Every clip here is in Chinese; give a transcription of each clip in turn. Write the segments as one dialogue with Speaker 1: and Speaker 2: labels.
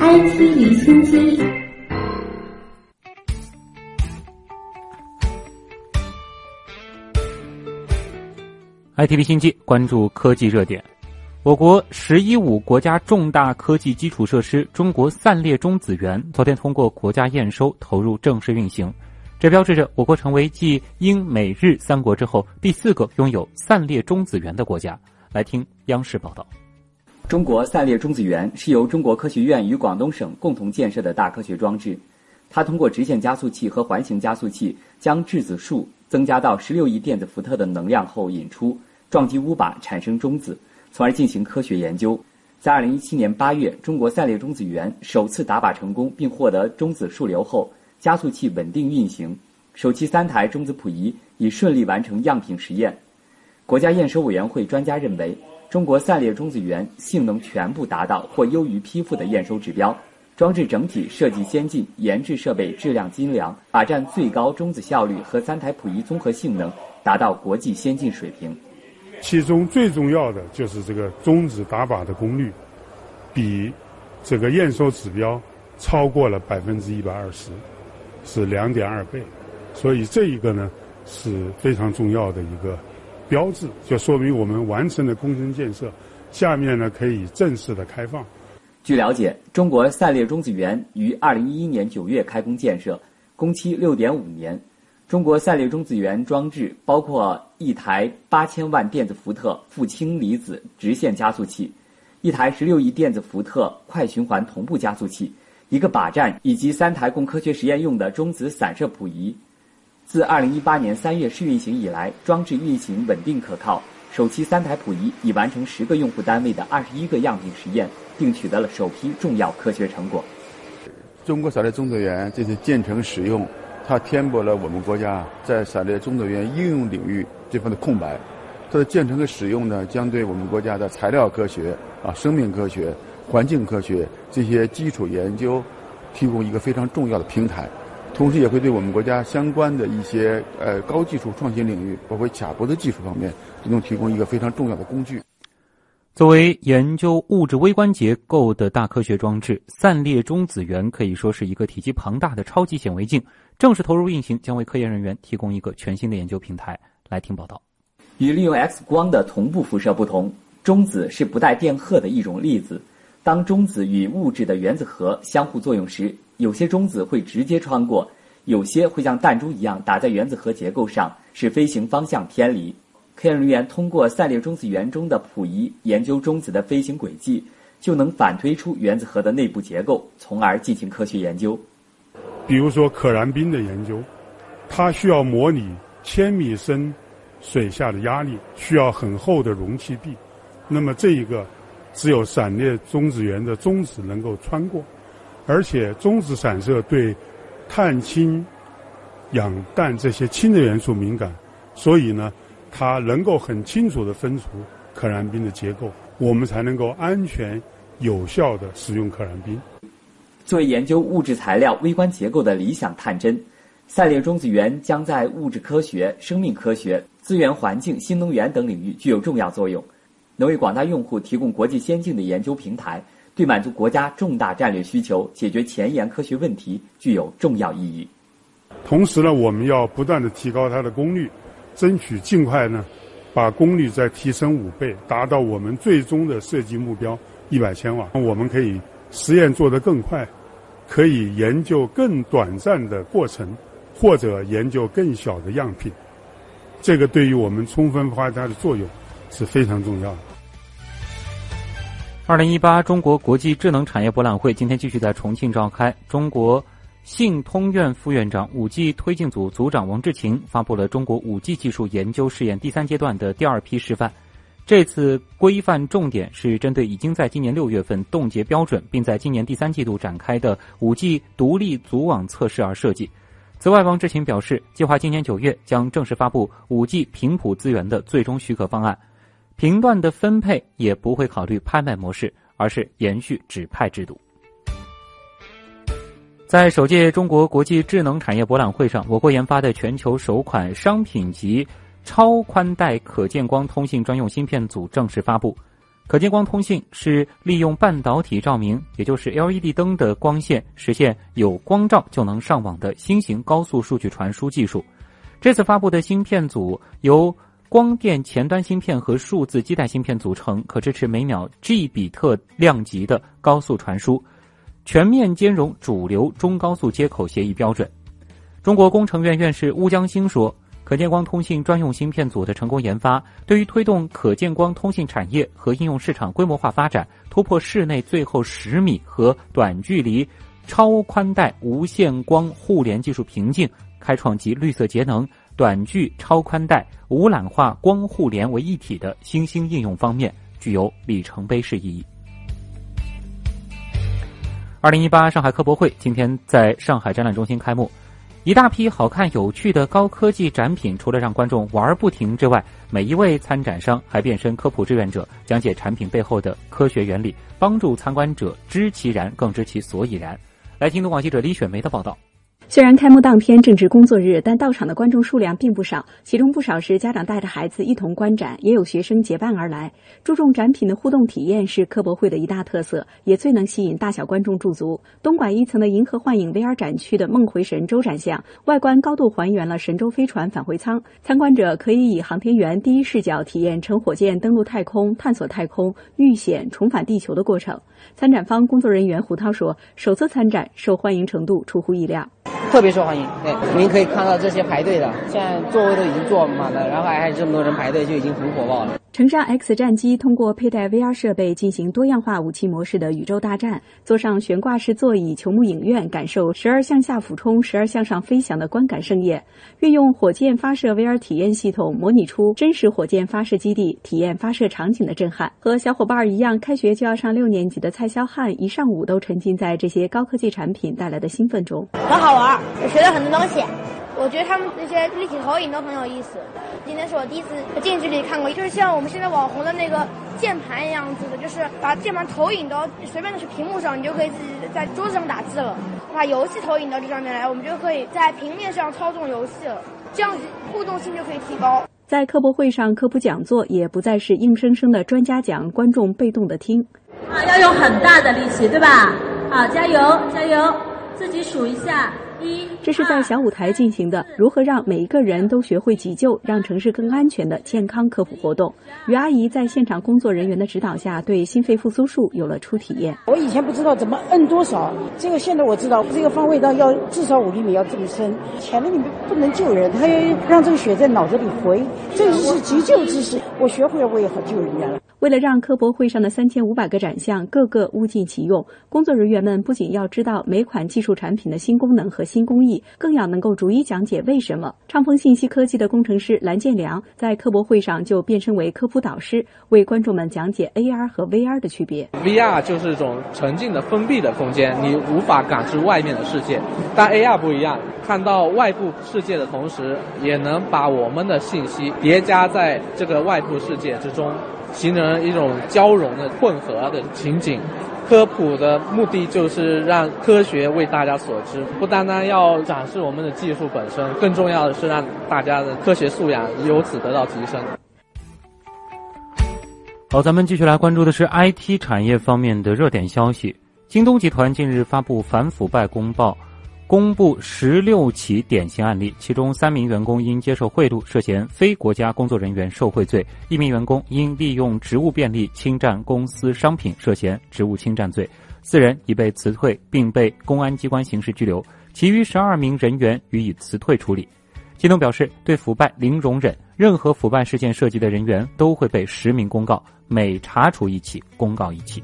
Speaker 1: IT 离心机。
Speaker 2: IT 离心机关注科技热点。我国“十一五”国家重大科技基础设施中国散列中子源昨天通过国家验收投入正式运行，这标志着我国成为继英美日三国之后第四个拥有散列中子源的国家。来听央视报道。
Speaker 3: 中国散列中子源是由中国科学院与广东省共同建设的大科学装置，它通过直线加速器和环形加速器将质子数增加到十六亿电子伏特的能量后引出。撞击钨靶产生中子，从而进行科学研究。在二零一七年八月，中国散列中子源首次打靶成功，并获得中子数流后，加速器稳定运行，首期三台中子谱仪已顺利完成样品实验。国家验收委员会专家认为，中国散列中子源性能全部达到或优于批复的验收指标，装置整体设计先进，研制设备质量精良，靶占最高中子效率和三台谱仪综合性能达到国际先进水平。
Speaker 4: 其中最重要的就是这个中子打靶的功率，比这个验收指标超过了百分之一百二十，是两点二倍，所以这一个呢是非常重要的一个标志，就说明我们完成了工程建设，下面呢可以正式的开放。
Speaker 3: 据了解，中国散列中子源于二零一一年九月开工建设，工期六点五年。中国散列中子源装置包括一台八千万电子伏特负氢离子直线加速器，一台十六亿电子伏特快循环同步加速器，一个靶站以及三台供科学实验用的中子散射谱仪。自二零一八年三月试运行以来，装置运行稳定可靠，首期三台谱仪已完成十个用户单位的二十一个样品实验，并取得了首批重要科学成果。
Speaker 5: 中国散列中子源这次建成使用。它填补了我们国家在散列中子源应用领域这方的空白，它的建成和使用呢，将对我们国家的材料科学、啊生命科学、环境科学这些基础研究提供一个非常重要的平台，同时也会对我们国家相关的一些呃高技术创新领域，包括卡脖子技术方面，都能提供一个非常重要的工具。
Speaker 2: 作为研究物质微观结构的大科学装置，散裂中子源可以说是一个体积庞大的超级显微镜。正式投入运行，将为科研人员提供一个全新的研究平台。来听报道。
Speaker 3: 与利用 X 光的同步辐射不同，中子是不带电荷的一种粒子。当中子与物质的原子核相互作用时，有些中子会直接穿过，有些会像弹珠一样打在原子核结构上，使飞行方向偏离。科研人员通过散列中子源中的谱仪研究中子的飞行轨迹，就能反推出原子核的内部结构，从而进行科学研究。
Speaker 4: 比如说可燃冰的研究，它需要模拟千米深水下的压力，需要很厚的容器壁。那么这一个只有散裂中子源的中子能够穿过，而且中子散射对碳、氢、氧、氮这些氢的元素敏感，所以呢。它能够很清楚地分出可燃冰的结构，我们才能够安全有效地使用可燃冰。
Speaker 3: 作为研究物质材料微观结构的理想探针，散列中子源将在物质科学、生命科学、资源环境、新能源等领域具有重要作用，能为广大用户提供国际先进的研究平台，对满足国家重大战略需求、解决前沿科学问题具有重要意义。
Speaker 4: 同时呢，我们要不断地提高它的功率。争取尽快呢，把功率再提升五倍，达到我们最终的设计目标一百千瓦。我们可以实验做得更快，可以研究更短暂的过程，或者研究更小的样品。这个对于我们充分发挥它的作用是非常重要的。
Speaker 2: 二零一八中国国际智能产业博览会今天继续在重庆召开，中国。信通院副院长、五 G 推进组组长王志勤发布了中国五 G 技术研究试验第三阶段的第二批示范。这次规范重点是针对已经在今年六月份冻结标准，并在今年第三季度展开的五 G 独立组网测试而设计。此外，王志勤表示，计划今年九月将正式发布五 G 频谱资源的最终许可方案，频段的分配也不会考虑拍卖模式，而是延续指派制度。在首届中国国际智能产业博览会上，我国研发的全球首款商品级超宽带可见光通信专用芯片组正式发布。可见光通信是利用半导体照明，也就是 LED 灯的光线，实现有光照就能上网的新型高速数据传输技术。这次发布的芯片组由光电前端芯片和数字基带芯片组成，可支持每秒 G 比特量级的高速传输，全面兼容主流中高速接口协议标准。中国工程院院士邬江星说。可见光通信专用芯片组的成功研发，对于推动可见光通信产业和应用市场规模化发展，突破室内最后十米和短距离超宽带无线光互联技术瓶颈，开创及绿色节能、短距超宽带、无缆化光互联为一体的新兴应用方面，具有里程碑式意义。二零一八上海科博会今天在上海展览中心开幕。一大批好看有趣的高科技展品，除了让观众玩不停之外，每一位参展商还变身科普志愿者，讲解产品背后的科学原理，帮助参观者知其然，更知其所以然。来听东广记者李雪梅的报道。
Speaker 6: 虽然开幕当天正值工作日，但到场的观众数量并不少，其中不少是家长带着孩子一同观展，也有学生结伴而来。注重展品的互动体验是科博会的一大特色，也最能吸引大小观众驻足。东莞一层的银河幻影 VR 展区的梦回神舟展项，外观高度还原了神舟飞船返回舱，参观者可以以航天员第一视角体验乘火箭登陆太空、探索太空、遇险、重返地球的过程。参展方工作人员胡涛说：“首次参展，受欢迎程度出乎意料。”
Speaker 7: 特别受欢迎，对，您可以看到这些排队的，现在座位都已经坐满了，然后还还这么多人排队，就已经很火爆了。
Speaker 6: 乘上 X 战机，通过佩戴 VR 设备进行多样化武器模式的宇宙大战；坐上悬挂式座椅，球幕影院，感受时而向下俯冲，时而向上飞翔的观感盛宴；运用火箭发射 VR 体验系统，模拟出真实火箭发射基地，体验发射场景的震撼。和小伙伴一样，开学就要上六年级的蔡肖汉，一上午都沉浸在这些高科技产品带来的兴奋中。
Speaker 8: 很好玩，我学了很多东西。我觉得他们那些立体投影都很有意思。今天是我第一次近距离看过，就是像我们现在网红的那个键盘一样子的，就是把键盘投影到随便的是屏幕上，你就可以自己在桌子上打字了。把游戏投影到这上面来，我们就可以在平面上操纵游戏了。这样子互动性就可以提高。
Speaker 6: 在科博会上，科普讲座也不再是硬生生的专家讲，观众被动的听。
Speaker 9: 啊，要用很大的力气，对吧？好，加油，加油！自己数一下。
Speaker 6: 这是在小舞台进行的，如何让每一个人都学会急救，让城市更安全的健康科普活动。于阿姨在现场工作人员的指导下，对心肺复苏术有了初体验。
Speaker 10: 我以前不知道怎么摁多少，这个现在我知道，这个方位到要至少五厘米，要这么深。前面你们不能救人，他要让这个血在脑子里回，这个是急救知识。我学会了，我也好救人家了。
Speaker 6: 为了让科博会上的三千五百个展项个个物尽其用，工作人员们不仅要知道每款技术产品的新功能和新工艺，更要能够逐一讲解为什么。畅丰信息科技的工程师蓝建良在科博会上就变身为科普导师，为观众们讲解 AR 和 VR 的区别。
Speaker 11: VR 就是一种沉浸的封闭的空间，你无法感知外面的世界，但 AR 不一样，看到外部世界的同时，也能把我们的信息叠加在这个外部世界之中。形成一种交融的混合的情景，科普的目的就是让科学为大家所知，不单单要展示我们的技术本身，更重要的是让大家的科学素养由此得到提升。
Speaker 2: 好，咱们继续来关注的是 IT 产业方面的热点消息。京东集团近日发布反腐败公报。公布十六起典型案例，其中三名员工因接受贿赂涉嫌非国家工作人员受贿罪，一名员工因利用职务便利侵占公司商品涉嫌职务侵占罪，四人已被辞退并被公安机关刑事拘留，其余十二名人员予以辞退处理。京东表示，对腐败零容忍，任何腐败事件涉及的人员都会被实名公告，每查处一起公告一起。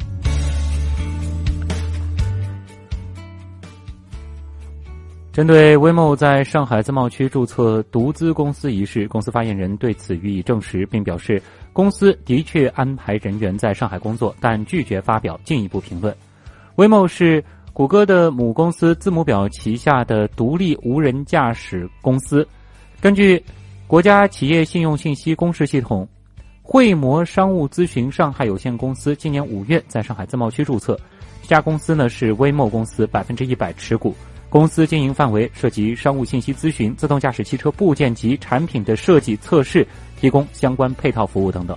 Speaker 2: 针对威茂在上海自贸区注册独资公司一事，公司发言人对此予以证实，并表示公司的确安排人员在上海工作，但拒绝发表进一步评论。威茂是谷歌的母公司字母表旗下的独立无人驾驶公司。根据国家企业信用信息公示系统，汇摩商务咨询上海有限公司今年五月在上海自贸区注册，这家公司呢是威茂公司百分之一百持股。公司经营范围涉及商务信息咨询、自动驾驶汽车部件及产品的设计测试、提供相关配套服务等等。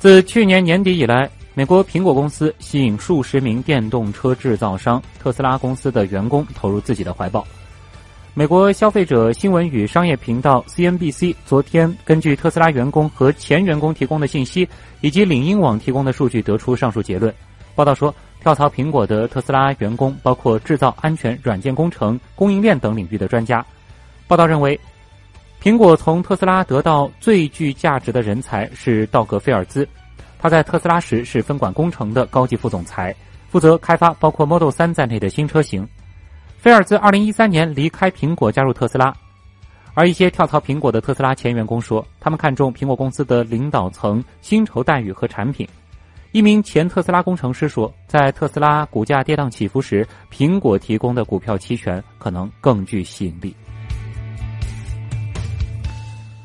Speaker 2: 自去年年底以来，美国苹果公司吸引数十名电动车制造商特斯拉公司的员工投入自己的怀抱。美国消费者新闻与商业频道 CNBC 昨天根据特斯拉员工和前员工提供的信息，以及领英网提供的数据，得出上述结论。报道说，跳槽苹果的特斯拉员工包括制造、安全、软件工程、供应链等领域的专家。报道认为，苹果从特斯拉得到最具价值的人才是道格·菲尔兹。他在特斯拉时是分管工程的高级副总裁，负责开发包括 Model 3在内的新车型。菲尔兹2013年离开苹果，加入特斯拉。而一些跳槽苹果的特斯拉前员工说，他们看中苹果公司的领导层薪酬待遇和产品。一名前特斯拉工程师说，在特斯拉股价跌宕起伏时，苹果提供的股票期权可能更具吸引力。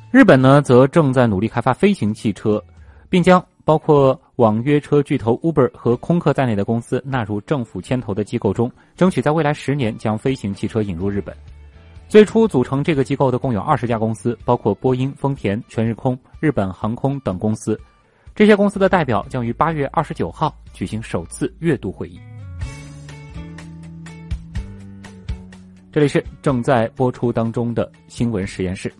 Speaker 2: 日本呢，则正在努力开发飞行汽车，并将。包括网约车巨头 Uber 和空客在内的公司纳入政府牵头的机构中，争取在未来十年将飞行汽车引入日本。最初组成这个机构的共有二十家公司，包括波音、丰田、全日空、日本航空等公司。这些公司的代表将于八月二十九号举行首次月度会议。这里是正在播出当中的新闻实验室。